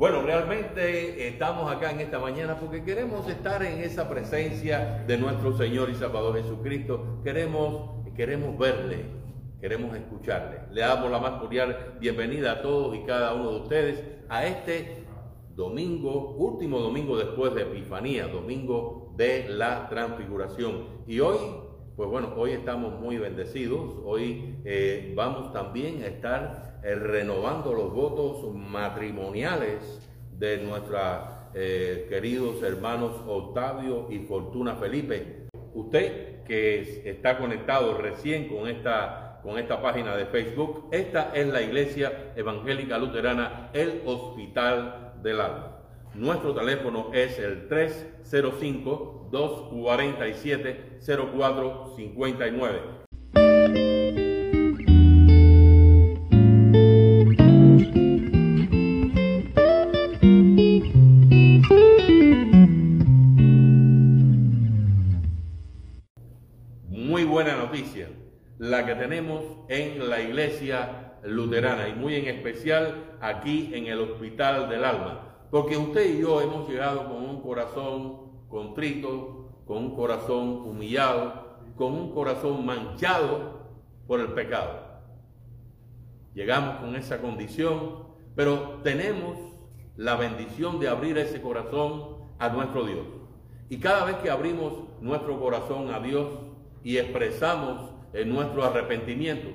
Bueno, realmente estamos acá en esta mañana porque queremos estar en esa presencia de nuestro Señor y Salvador Jesucristo. Queremos, queremos verle, queremos escucharle. Le damos la más cordial bienvenida a todos y cada uno de ustedes a este domingo, último domingo después de Epifanía, domingo de la transfiguración. Y hoy, pues bueno, hoy estamos muy bendecidos. Hoy eh, vamos también a estar renovando los votos matrimoniales de nuestros eh, queridos hermanos Octavio y Fortuna Felipe. Usted que está conectado recién con esta, con esta página de Facebook, esta es la Iglesia Evangélica Luterana, el Hospital del Alma. Nuestro teléfono es el 305-247-0459. Tenemos en la iglesia luterana y muy en especial aquí en el Hospital del Alma. Porque usted y yo hemos llegado con un corazón contrito, con un corazón humillado, con un corazón manchado por el pecado. Llegamos con esa condición, pero tenemos la bendición de abrir ese corazón a nuestro Dios. Y cada vez que abrimos nuestro corazón a Dios y expresamos en nuestro arrepentimiento,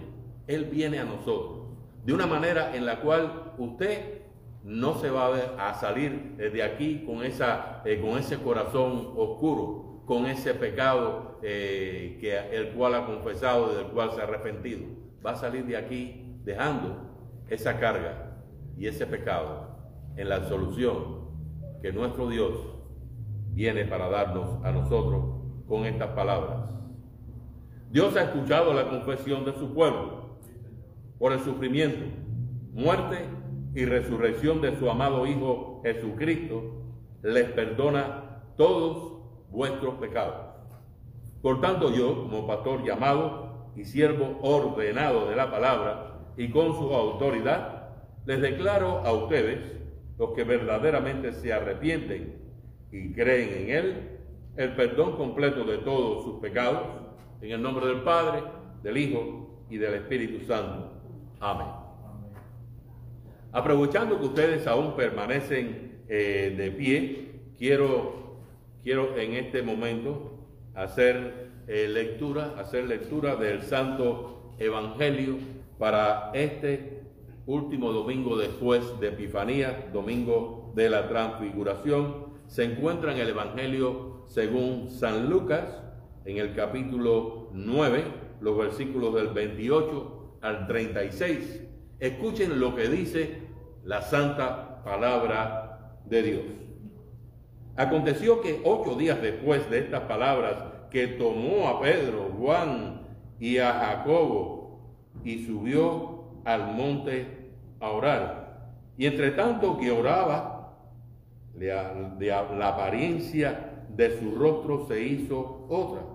Él viene a nosotros de una manera en la cual usted no se va a, salir de aquí con, esa, eh, con ese corazón oscuro, con ese pecado eh, que, el cual ha confesado, del cual se ha arrepentido. Va a salir de aquí dejando esa carga y ese pecado en la solución que nuestro Dios viene para darnos a nosotros con estas palabras. Dios ha escuchado la confesión de su pueblo por el sufrimiento, muerte y resurrección de su amado Hijo Jesucristo. Les perdona todos vuestros pecados. Por tanto yo, como pastor llamado y siervo ordenado de la palabra y con su autoridad, les declaro a ustedes, los que verdaderamente se arrepienten y creen en Él, el perdón completo de todos sus pecados en el nombre del Padre, del Hijo y del Espíritu Santo. Amén. Aprovechando que ustedes aún permanecen eh, de pie, quiero, quiero en este momento hacer eh, lectura, hacer lectura del Santo Evangelio para este último domingo después de Epifanía, domingo de la transfiguración. Se encuentra en el Evangelio según San Lucas, en el capítulo 9, los versículos del 28 al 36. Escuchen lo que dice la santa palabra de Dios. Aconteció que ocho días después de estas palabras, que tomó a Pedro, Juan y a Jacobo y subió al monte a orar. Y entre tanto que oraba, la apariencia de su rostro se hizo otra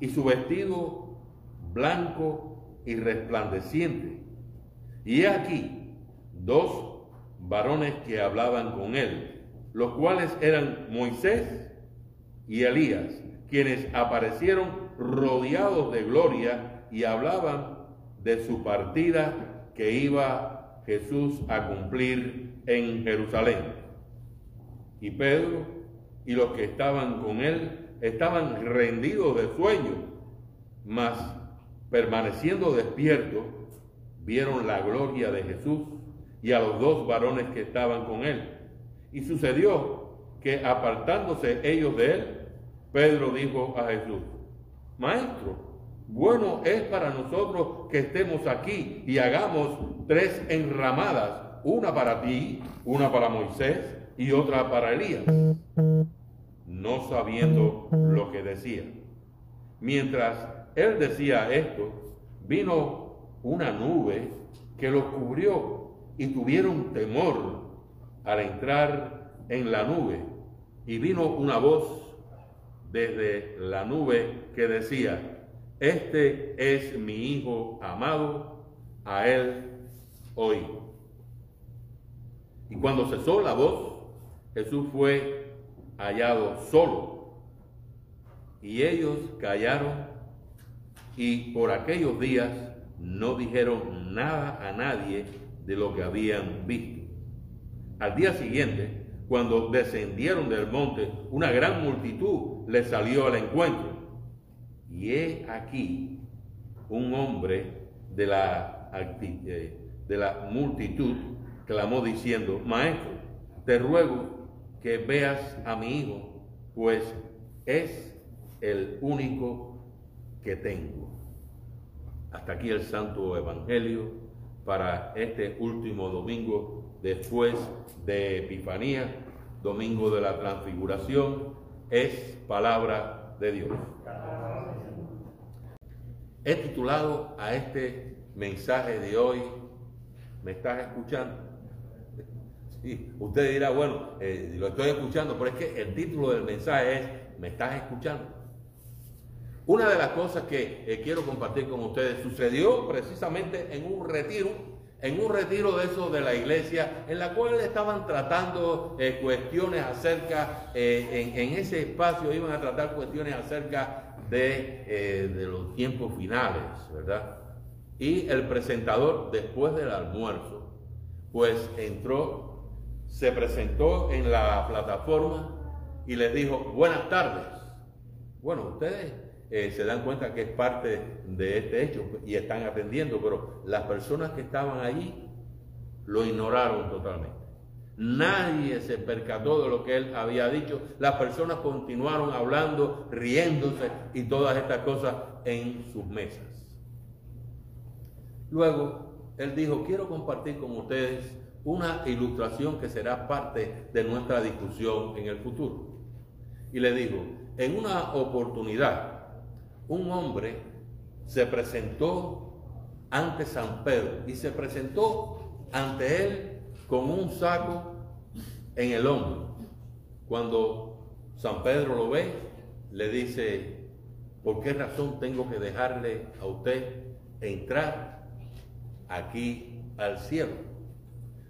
y su vestido blanco y resplandeciente. Y he aquí dos varones que hablaban con él, los cuales eran Moisés y Elías, quienes aparecieron rodeados de gloria y hablaban de su partida que iba Jesús a cumplir en Jerusalén. Y Pedro y los que estaban con él estaban rendidos de sueño, mas permaneciendo despiertos, vieron la gloria de Jesús y a los dos varones que estaban con él. Y sucedió que apartándose ellos de él, Pedro dijo a Jesús, Maestro, bueno es para nosotros que estemos aquí y hagamos tres enramadas, una para ti, una para Moisés y otra para Elías no sabiendo lo que decía. Mientras él decía esto, vino una nube que los cubrió y tuvieron temor al entrar en la nube. Y vino una voz desde la nube que decía, este es mi Hijo amado, a él hoy. Y cuando cesó la voz, Jesús fue hallado solo. Y ellos callaron y por aquellos días no dijeron nada a nadie de lo que habían visto. Al día siguiente, cuando descendieron del monte, una gran multitud les salió al encuentro. Y he aquí un hombre de la, eh, de la multitud clamó diciendo, Maestro, te ruego que veas a mi hijo, pues es el único que tengo. Hasta aquí el Santo Evangelio para este último domingo después de Epifanía, domingo de la transfiguración, es palabra de Dios. He titulado a este mensaje de hoy, ¿me estás escuchando? Sí, usted dirá, bueno, eh, lo estoy escuchando, pero es que el título del mensaje es, ¿me estás escuchando? Una de las cosas que eh, quiero compartir con ustedes sucedió precisamente en un retiro, en un retiro de eso de la iglesia, en la cual estaban tratando eh, cuestiones acerca, eh, en, ese espacio iban a tratar cuestiones acerca de, de los tiempos finales, ¿verdad? Y el presentador, después del almuerzo, pues entró, se presentó en la plataforma y les dijo, buenas tardes. Bueno, ustedes eh, se dan cuenta que es parte de este hecho y están atendiendo, pero las personas que estaban allí lo ignoraron totalmente. Nadie se percató de lo que él había dicho. Las personas continuaron hablando, riéndose y todas estas cosas en sus mesas. Luego, él dijo, quiero compartir con ustedes una ilustración que será parte de nuestra discusión en el futuro. Y le dijo, en una oportunidad, un hombre se presentó ante San Pedro y se presentó ante él con un saco en el hombro. Cuando San Pedro lo ve, le dice, ¿por qué razón tengo que dejarle a usted entrar aquí al cielo?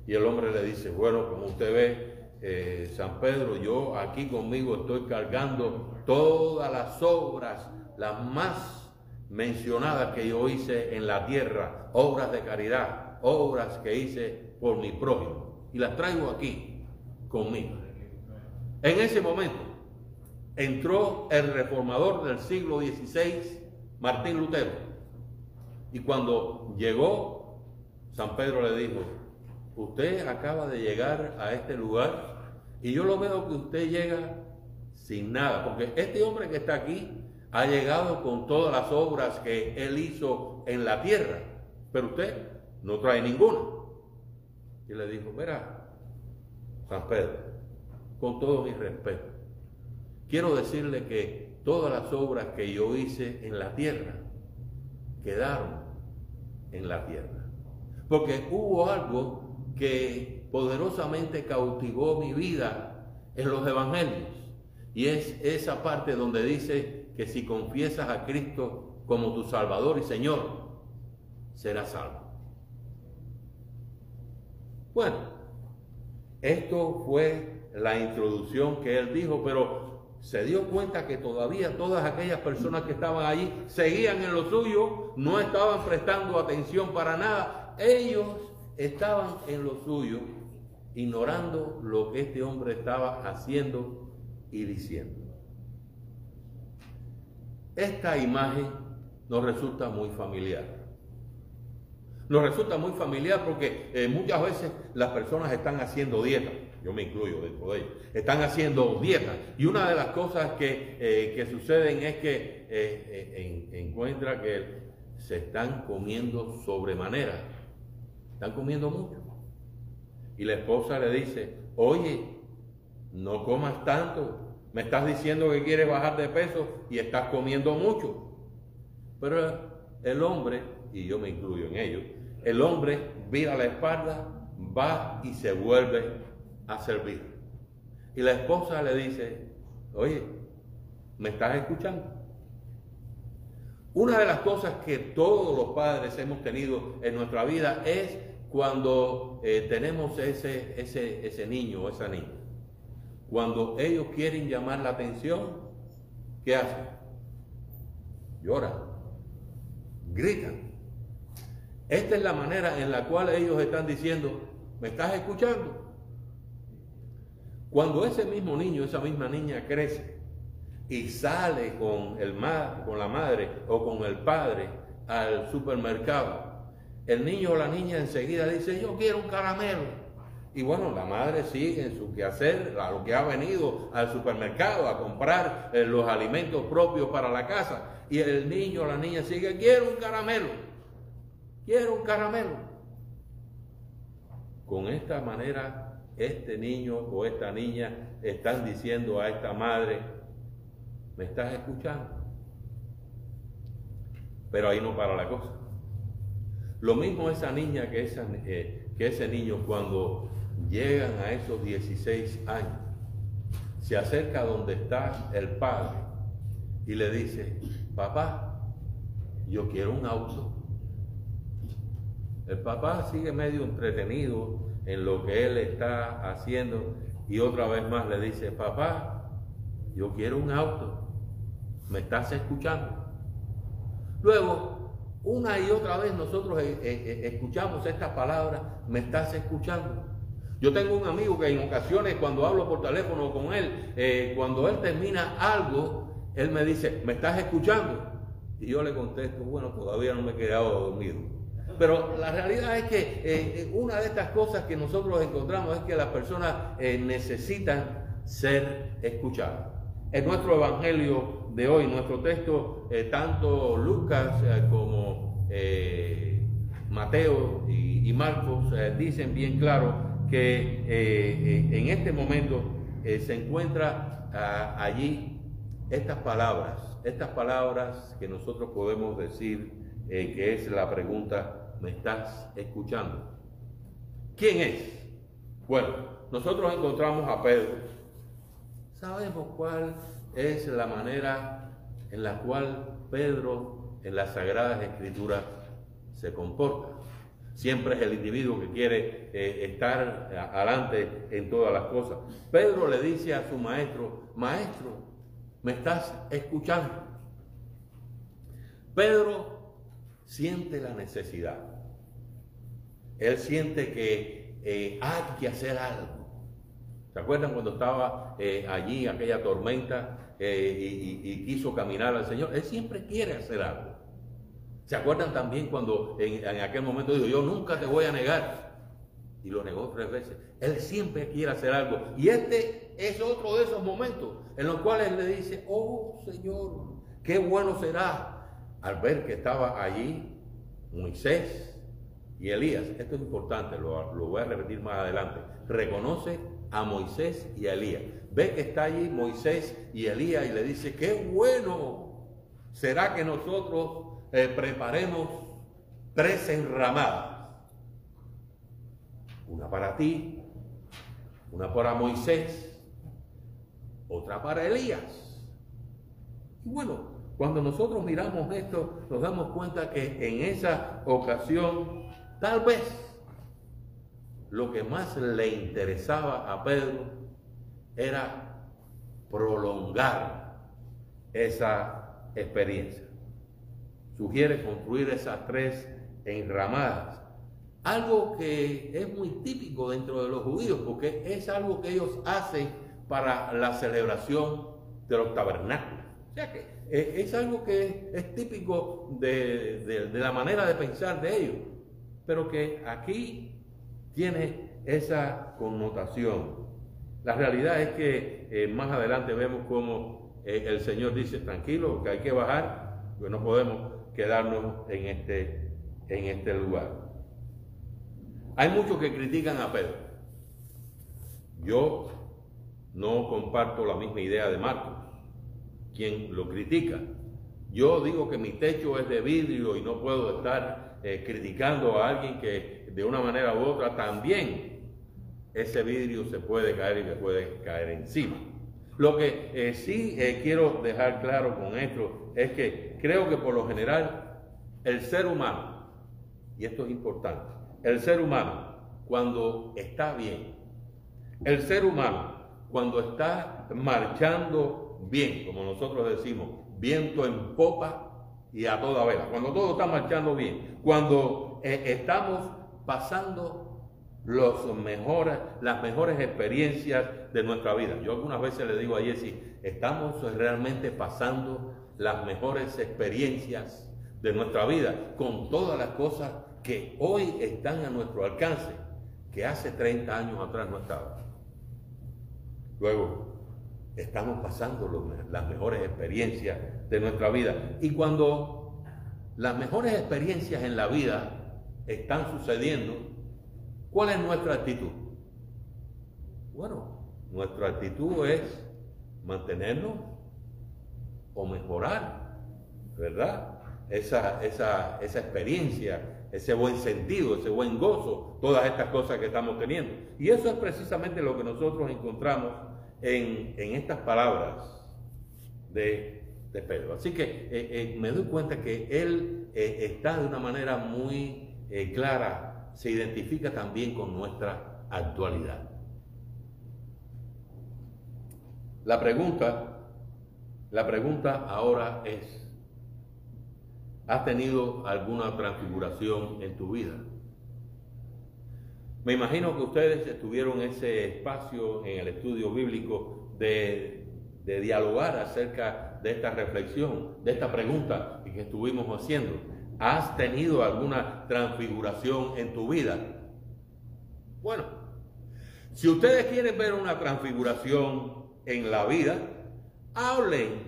Y el hombre le dice, bueno, como usted ve, eh, San Pedro, yo aquí conmigo estoy cargando todas las obras las más mencionadas que yo hice en la tierra, obras de caridad, obras que hice por mi prójimo, y las traigo aquí conmigo. En ese momento entró el reformador del siglo XVI, Martín Lutero, y cuando llegó, San Pedro le dijo, usted acaba de llegar a este lugar y yo lo veo que usted llega sin nada, porque este hombre que está aquí ha llegado con todas las obras que él hizo en la tierra, pero usted no trae ninguna. Y le dijo, mira, San Pedro, con todo mi respeto, quiero decirle que todas las obras que yo hice en la tierra quedaron en la tierra. Porque hubo algo que poderosamente cautivó mi vida en los evangelios. Y es esa parte donde dice que si confiesas a Cristo como tu Salvador y Señor, serás salvo. Bueno, esto fue la introducción que él dijo, pero se dio cuenta que todavía todas aquellas personas que estaban allí seguían en lo suyo, no estaban prestando atención para nada. Ellos estaban en lo suyo, ignorando lo que este hombre estaba haciendo y diciendo. Esta imagen nos resulta muy familiar. Nos resulta muy familiar porque eh, muchas veces las personas están haciendo dieta, yo me incluyo dentro de ellos, están haciendo dieta. Y una de las cosas que, eh, suceden es que eh, encuentra que se están comiendo sobremanera, están comiendo mucho. Y la esposa le dice, oye, no comas tanto, me estás diciendo que quieres bajar de peso y estás comiendo mucho. Pero el hombre, y yo me incluyo en ello, el hombre vira la espalda, va y se vuelve a servir. Y la esposa le dice, oye, ¿me estás escuchando? Una de las cosas que todos los padres hemos tenido en nuestra vida es cuando eh, tenemos ese, ese, ese niño o esa niña, cuando ellos quieren llamar la atención, ¿qué hacen? Lloran, gritan. Esta es la manera en la cual ellos están diciendo, ¿me estás escuchando? Cuando ese mismo niño, esa misma niña crece y sale con, el con la madre o con el padre al supermercado, el niño o la niña enseguida dice, yo quiero un caramelo. Y bueno, la madre sigue en su quehacer, a lo que ha venido al supermercado a comprar eh, los alimentos propios para la casa. Y el niño o la niña sigue, quiero un caramelo, quiero un caramelo. Con esta manera, este niño o esta niña están diciendo a esta madre, ¿me estás escuchando? Pero ahí no para la cosa. Lo mismo esa niña que, eh, que ese niño cuando llegan a esos 16 años, se acerca donde está el padre y le dice, papá, yo quiero un auto. El papá sigue medio entretenido en lo que él está haciendo y otra vez más le dice, papá, yo quiero un auto. ¿Me estás escuchando? Luego una y otra vez nosotros eh, eh, eh, escuchamos estas palabras, me estás escuchando. Yo tengo un amigo que en ocasiones cuando hablo por teléfono con él, cuando él termina algo, él me dice, ¿me estás escuchando? Y yo le contesto, bueno, todavía no me he quedado dormido. Pero la realidad es que una de estas cosas que nosotros encontramos es que las personas necesitan ser escuchadas. En nuestro evangelio de hoy, nuestro texto, tanto Lucas como eh, Mateo y, Marcos eh, dicen bien claro que eh, en este momento se encuentra ah, allí estas palabras, estas palabras que nosotros podemos decir que es la pregunta, ¿me estás escuchando? ¿Quién es? Bueno, nosotros encontramos a Pedro. Sabemos cuál es la manera en la cual Pedro en las Sagradas Escrituras se comporta. Siempre es el individuo que quiere eh, estar adelante en todas las cosas. Pedro le dice a su maestro, maestro, ¿me estás escuchando? Pedro siente la necesidad. Él siente que eh, hay que hacer algo. ¿Se acuerdan cuando estaba eh, allí aquella tormenta y, quiso caminar al Señor? Él siempre quiere hacer algo. ¿Se acuerdan también cuando en, aquel momento dijo, yo nunca te voy a negar? Y lo negó tres veces. Él siempre quiere hacer algo. Y este es otro de esos momentos en los cuales le dice, oh Señor, qué bueno será al ver que estaba allí Moisés y Elías. Esto es importante, lo, lo voy a repetir más adelante. Reconoce a Moisés y a Elías. Ve que está allí Moisés y Elías y le dice, qué bueno será que nosotros eh, preparemos tres enramadas. Una para ti, una para Moisés, otra para Elías. Y bueno, cuando nosotros miramos esto, nos damos cuenta que en esa ocasión, tal vez lo que más le interesaba a Pedro era prolongar esa experiencia sugiere construir esas tres enramadas. Algo que es muy típico dentro de los judíos, porque es algo que ellos hacen para la celebración de los tabernáculos. O sea que eh, es algo que es típico de, la manera de pensar de ellos, pero que aquí tiene esa connotación. La realidad es que eh, más adelante vemos cómo eh, el Señor dice, tranquilo, que hay que bajar, que no podemos quedarnos en este, en este lugar. Hay muchos que critican a Pedro. Yo no comparto la misma idea de Marcos, quien lo critica. Yo digo que mi techo es de vidrio y no puedo estar eh, criticando a alguien que de una manera u otra también ese vidrio se puede caer y le puede caer encima. Lo que eh, sí eh, quiero dejar claro con esto es que creo que por lo general el ser humano, y esto es importante, el ser humano, cuando está bien, el ser humano, cuando está marchando bien, como nosotros decimos, viento en popa y a toda vela, cuando todo está marchando bien, cuando eh, estamos pasando las mejores experiencias de nuestra vida. Yo algunas veces le digo a Jesse, estamos realmente pasando las mejores experiencias de nuestra vida con todas las cosas que hoy están a nuestro alcance, que hace 30 años atrás no estaban. Luego, estamos pasando las mejores experiencias de nuestra vida. Y cuando las mejores experiencias en la vida están sucediendo, ¿Cuál es nuestra actitud? Bueno, nuestra actitud es mantenernos o mejorar, ¿verdad? Esa, esa, esa experiencia, ese buen sentido, ese buen gozo, todas estas cosas que estamos teniendo. Y eso es precisamente lo que nosotros encontramos en, estas palabras de, Pedro. Así que eh, eh, me doy cuenta que él eh, está de una manera muy clara se identifica también con nuestra actualidad. La pregunta, la pregunta ahora es, ¿has tenido alguna transfiguración en tu vida? Me imagino que ustedes estuvieron ese espacio en el estudio bíblico de, de dialogar acerca de esta reflexión, de esta pregunta que estuvimos haciendo. ¿Has tenido alguna transfiguración en tu vida? Bueno, si ustedes quieren ver una transfiguración en la vida, hablen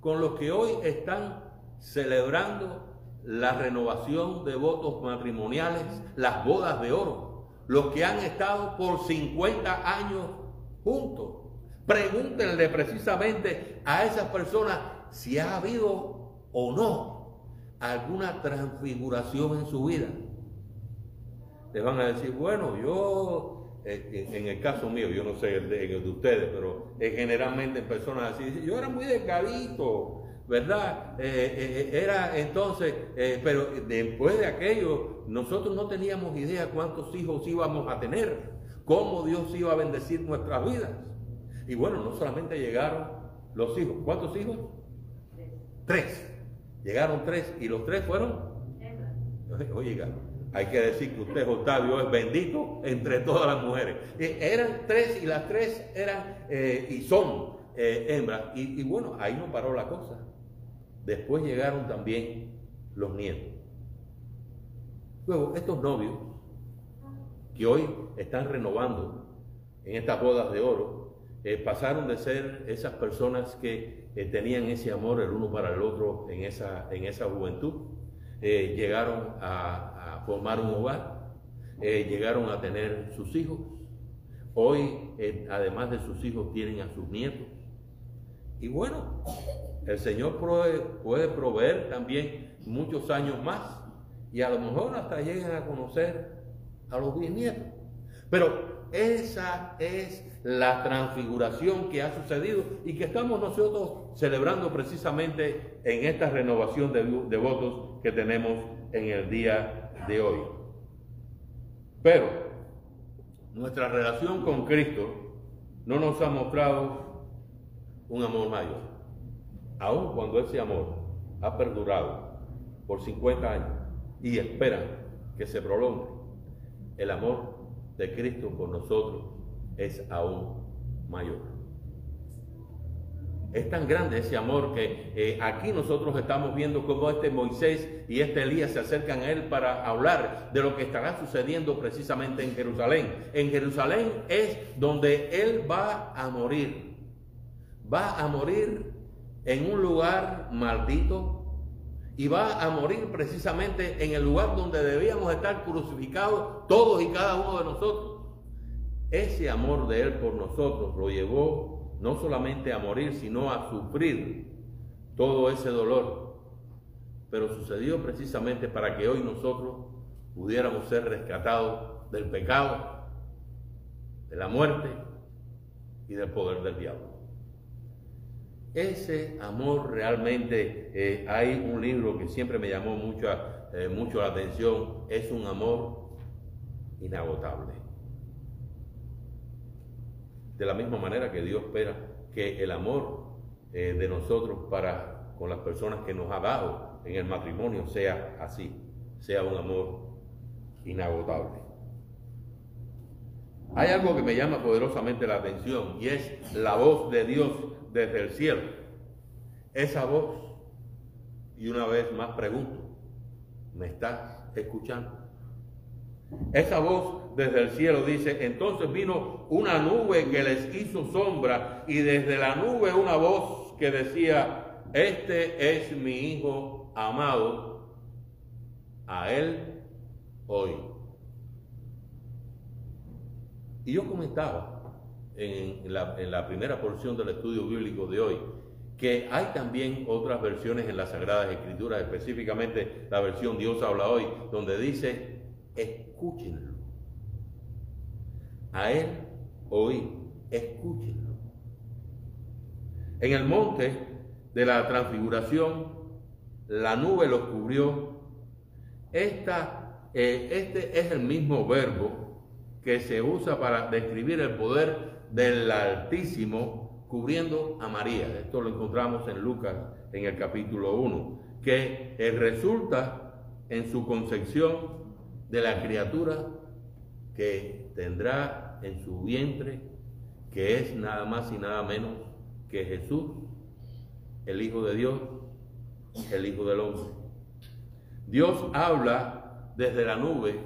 con los que hoy están celebrando la renovación de votos matrimoniales, las bodas de oro, los que han estado por 50 años juntos. Pregúntenle precisamente a esas personas si ha habido o no alguna transfiguración en su vida. Le van a decir, bueno, yo, eh, en el caso mío, yo no sé el de, ustedes, pero generalmente en personas así, yo era muy delgadito, ¿verdad? Eh, eh, era entonces, pero después de aquello, nosotros no teníamos idea cuántos hijos íbamos a tener, cómo Dios iba a bendecir nuestras vidas. Y bueno, no solamente llegaron los hijos, ¿cuántos hijos? Tres. Llegaron tres y los tres fueron. Oiga, hay que decir que usted, Octavio, es bendito entre todas las mujeres. Eh, eran tres y las tres eran eh, y son eh, hembras. Y, y bueno, ahí no paró la cosa. Después llegaron también los nietos. Luego, estos novios que hoy están renovando en estas bodas de oro, eh, pasaron de ser esas personas que eh, tenían ese amor el uno para el otro en esa, en esa juventud, eh, llegaron a, formar un hogar, llegaron a tener sus hijos. Hoy, además de sus hijos, tienen a sus nietos. Y bueno, el Señor puede proveer también muchos años más y a lo mejor hasta llegan a conocer a los bisnietos. Pero esa es la transfiguración que ha sucedido y que estamos nosotros celebrando precisamente en esta renovación de, votos que tenemos en el día de hoy. Pero nuestra relación con Cristo no nos ha mostrado un amor mayor, aun cuando ese amor ha perdurado por 50 años y espera que se prolongue. El amor de Cristo por nosotros es aún mayor. Es tan grande ese amor que eh, aquí nosotros estamos viendo cómo este Moisés y este Elías se acercan a él para hablar de lo que estará sucediendo precisamente en Jerusalén. En Jerusalén es donde él va a morir. Va a morir en un lugar maldito, y va a morir precisamente en el lugar donde debíamos estar crucificados todos y cada uno de nosotros. Ese amor de Él por nosotros lo llevó no solamente a morir, sino a sufrir todo ese dolor. Pero sucedió precisamente para que hoy nosotros pudiéramos ser rescatados del pecado, de la muerte y del poder del diablo. Ese amor realmente, eh, hay un libro que siempre me llamó mucho, eh, mucho la atención, es un amor inagotable. De la misma manera que Dios espera que el amor eh, de nosotros para con las personas que nos ha dado en el matrimonio sea así, sea un amor inagotable. Hay algo que me llama poderosamente la atención y es la voz de Dios desde el cielo. Esa voz, y una vez más pregunto, ¿me estás escuchando? Esa voz desde el cielo dice, entonces vino una nube que les hizo sombra y desde la nube una voz que decía, este es mi hijo amado, a él hoy. Y yo comentaba en la, primera porción del estudio bíblico de hoy, que hay también otras versiones en las Sagradas Escrituras, específicamente la versión Dios habla hoy, donde dice, escúchenlo. A Él hoy, escúchenlo. En el monte de la transfiguración, la nube los cubrió. Esta, eh, este es el mismo verbo que se usa para describir el poder del Altísimo cubriendo a María. Esto lo encontramos en Lucas en el capítulo 1, que resulta en su concepción de la criatura que tendrá en su vientre, que es nada más y nada menos que Jesús, el Hijo de Dios, el Hijo del Hombre. Dios habla desde la nube,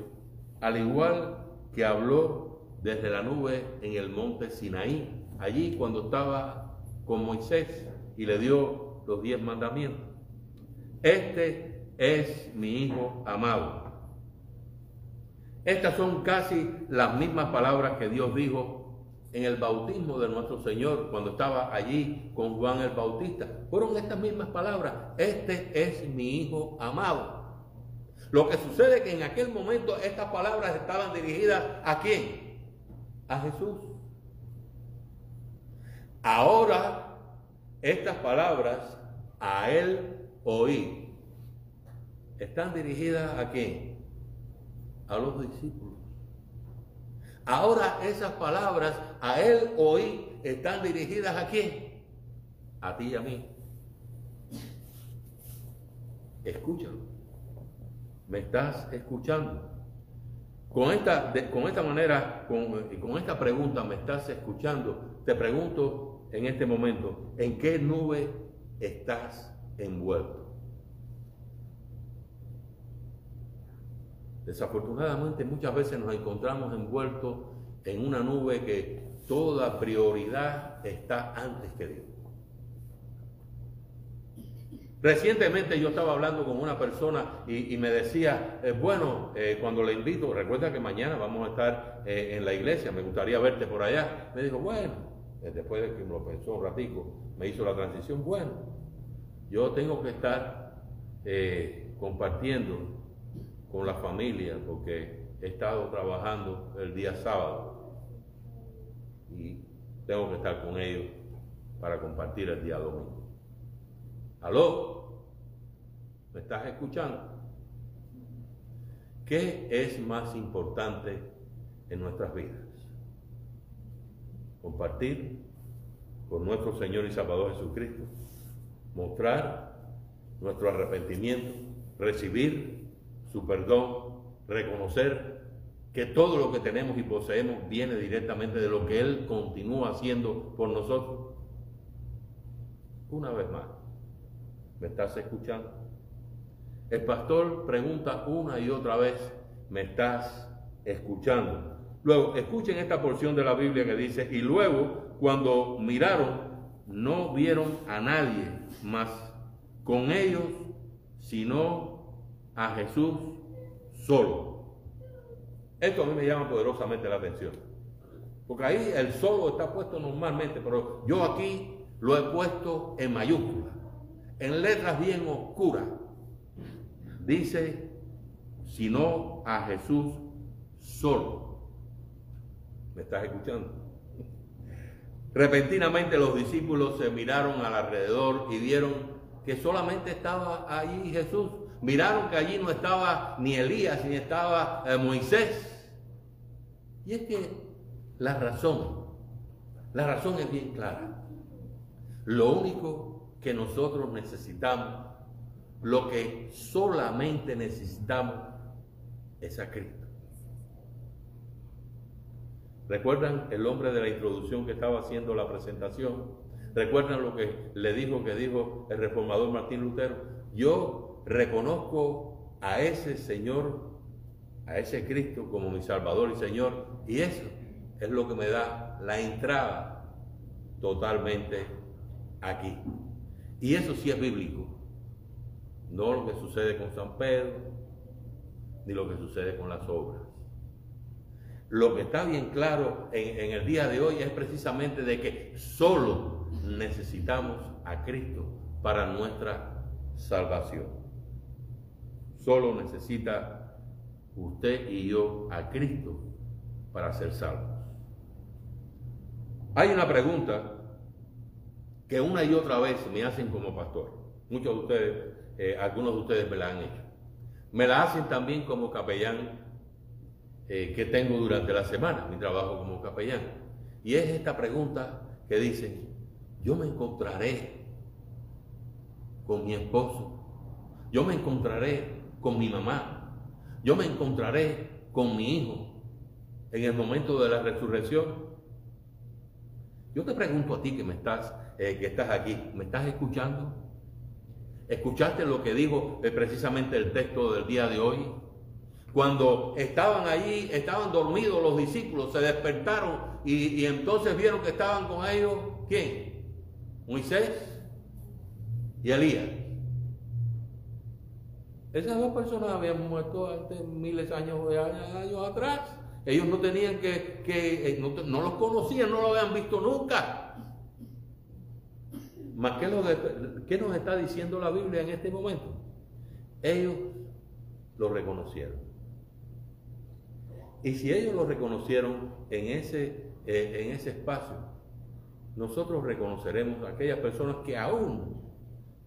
al igual que habló desde la nube en el monte Sinaí, allí cuando estaba con Moisés y le dio los diez mandamientos. Este es mi Hijo amado estas son casi las mismas palabras que Dios dijo en el bautismo de nuestro Señor cuando estaba allí con Juan el Bautista. Fueron estas mismas palabras. Este es mi Hijo amado. Lo que sucede es que en aquel momento estas palabras estaban dirigidas a quién? A Jesús. Ahora estas palabras a Él oí. Están dirigidas a quién? a los discípulos. Ahora esas palabras a él hoy están dirigidas a quién? A ti y a mí. Escúchalo. ¿Me estás escuchando? Con esta, con esta manera, con, con esta pregunta, ¿me estás escuchando? Te pregunto en este momento, ¿en qué nube estás envuelto? Desafortunadamente muchas veces nos encontramos envueltos en una nube que toda prioridad está antes que Dios. Recientemente yo estaba hablando con una persona y, me decía, eh, bueno, eh, cuando le invito, recuerda que mañana vamos a estar eh, en la iglesia, me gustaría verte por allá. Me dijo, bueno, después de que me lo pensó un ratico, me hizo la transición, bueno, yo tengo que estar compartiendo con la familia porque he estado trabajando el día sábado y tengo que estar con ellos para compartir el día domingo. ¿Aló? ¿Me estás escuchando? ¿Qué es más importante en nuestras vidas? Compartir con nuestro Señor y Salvador Jesucristo, mostrar nuestro arrepentimiento, recibir su perdón, reconocer que todo lo que tenemos y poseemos viene directamente de lo que Él continúa haciendo por nosotros. Una vez más, ¿me estás escuchando? El pastor pregunta una y otra vez, ¿me estás escuchando? Luego, escuchen esta porción de la Biblia que dice, y luego cuando miraron, no vieron a nadie más con ellos, sino a Jesús solo. Esto a mí me llama poderosamente la atención. Porque ahí el solo está puesto normalmente, pero yo aquí lo he puesto en mayúscula, en letras bien oscuras. Dice, sino a Jesús solo. ¿Me estás escuchando? Repentinamente los discípulos se miraron alrededor y vieron que solamente estaba ahí Jesús miraron que allí no estaba ni Elías ni estaba eh, Moisés. Y es que la razón, la razón es bien clara. Lo único que nosotros necesitamos, lo que solamente necesitamos es a Cristo. ¿Recuerdan el hombre de la introducción que estaba haciendo la presentación? ¿Recuerdan lo que le dijo que dijo el reformador Martín Lutero? Yo reconozco a ese Señor, a ese Cristo como mi Salvador y Señor, y eso es lo que me da la entrada totalmente aquí. Y eso sí es bíblico, no lo que sucede con San Pedro, ni lo que sucede con las obras. Lo que está bien claro en, el día de hoy es precisamente de que solo necesitamos a Cristo para nuestra salvación. Solo necesita usted y yo a Cristo para ser salvos. Hay una pregunta que una y otra vez me hacen como pastor. Muchos de ustedes, eh, algunos de ustedes me la han hecho. Me la hacen también como capellán eh, que tengo durante la semana, mi trabajo como capellán. Y es esta pregunta que dicen, yo me encontraré con mi esposo, yo me encontraré con mi mamá, yo me encontraré con mi hijo en el momento de la resurrección. Yo te pregunto a ti que me estás, eh, que estás aquí, ¿me estás escuchando? ¿Escuchaste lo que dijo eh, precisamente el texto del día de hoy? Cuando estaban allí, estaban dormidos los discípulos, se despertaron y, y entonces vieron que estaban con ellos, ¿quién? Moisés y Elías. Esas dos personas habían muerto hace miles de años, años atrás. Ellos no tenían que, que eh, no, no, los conocían, no lo habían visto nunca. Más ¿qué, ¿qué nos está diciendo la Biblia en este momento? Ellos lo reconocieron. Y si ellos lo reconocieron en ese, eh, en ese espacio, nosotros reconoceremos a aquellas personas que aún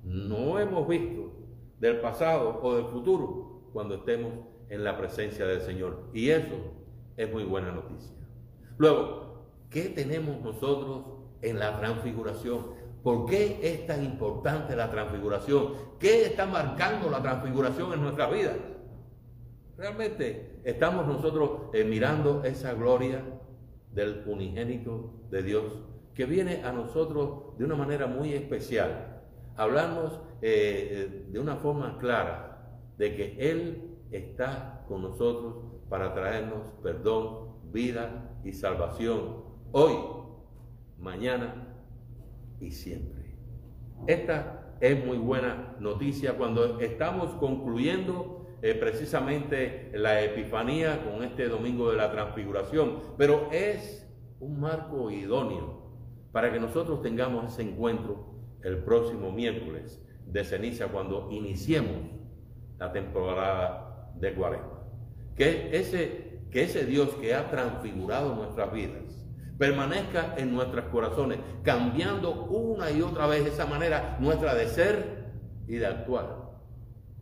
no hemos visto del pasado o del futuro cuando estemos en la presencia del Señor. Y eso es muy buena noticia. Luego, ¿qué tenemos nosotros en la transfiguración? ¿Por qué es tan importante la transfiguración? ¿Qué está marcando la transfiguración en nuestra vida? Realmente estamos nosotros eh, mirando esa gloria del unigénito de Dios que viene a nosotros de una manera muy especial. Hablamos eh, eh, de una forma clara de que Él está con nosotros para traernos perdón, vida y salvación hoy, mañana y siempre. Esta es muy buena noticia cuando estamos concluyendo eh, precisamente la Epifanía con este domingo de la transfiguración, pero es un marco idóneo para que nosotros tengamos ese encuentro el próximo miércoles de ceniza cuando iniciemos la temporada de Cuaresma. Que ese, que ese Dios que ha transfigurado nuestras vidas permanezca en nuestros corazones, cambiando una y otra vez esa manera nuestra de ser y de actuar.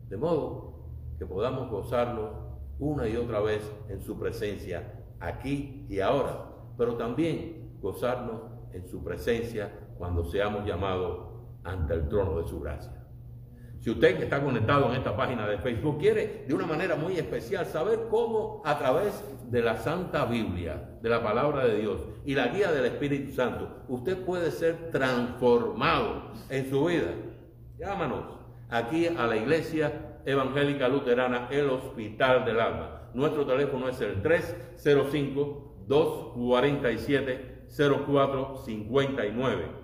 De modo que podamos gozarnos una y otra vez en su presencia, aquí y ahora, pero también gozarnos en su presencia cuando seamos llamados ante el trono de su gracia. Si usted que está conectado en esta página de Facebook quiere de una manera muy especial saber cómo a través de la Santa Biblia, de la palabra de Dios y la guía del Espíritu Santo, usted puede ser transformado en su vida, llámanos aquí a la Iglesia Evangélica Luterana, el Hospital del Alma. Nuestro teléfono es el 305 247 0459.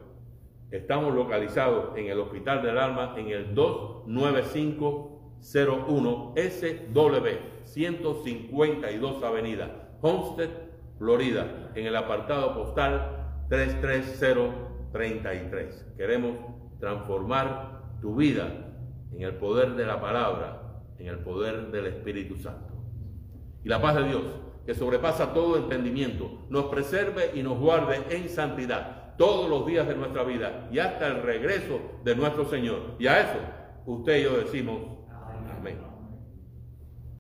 Estamos localizados en el Hospital del Alma en el 29501 SW 152 Avenida, Homestead, Florida, en el apartado postal 33033. Queremos transformar tu vida en el poder de la palabra, en el poder del Espíritu Santo. Y la paz de Dios, que sobrepasa todo entendimiento, nos preserve y nos guarde en santidad todos los días de nuestra vida y hasta el regreso de nuestro Señor. Y a eso usted y yo decimos amén.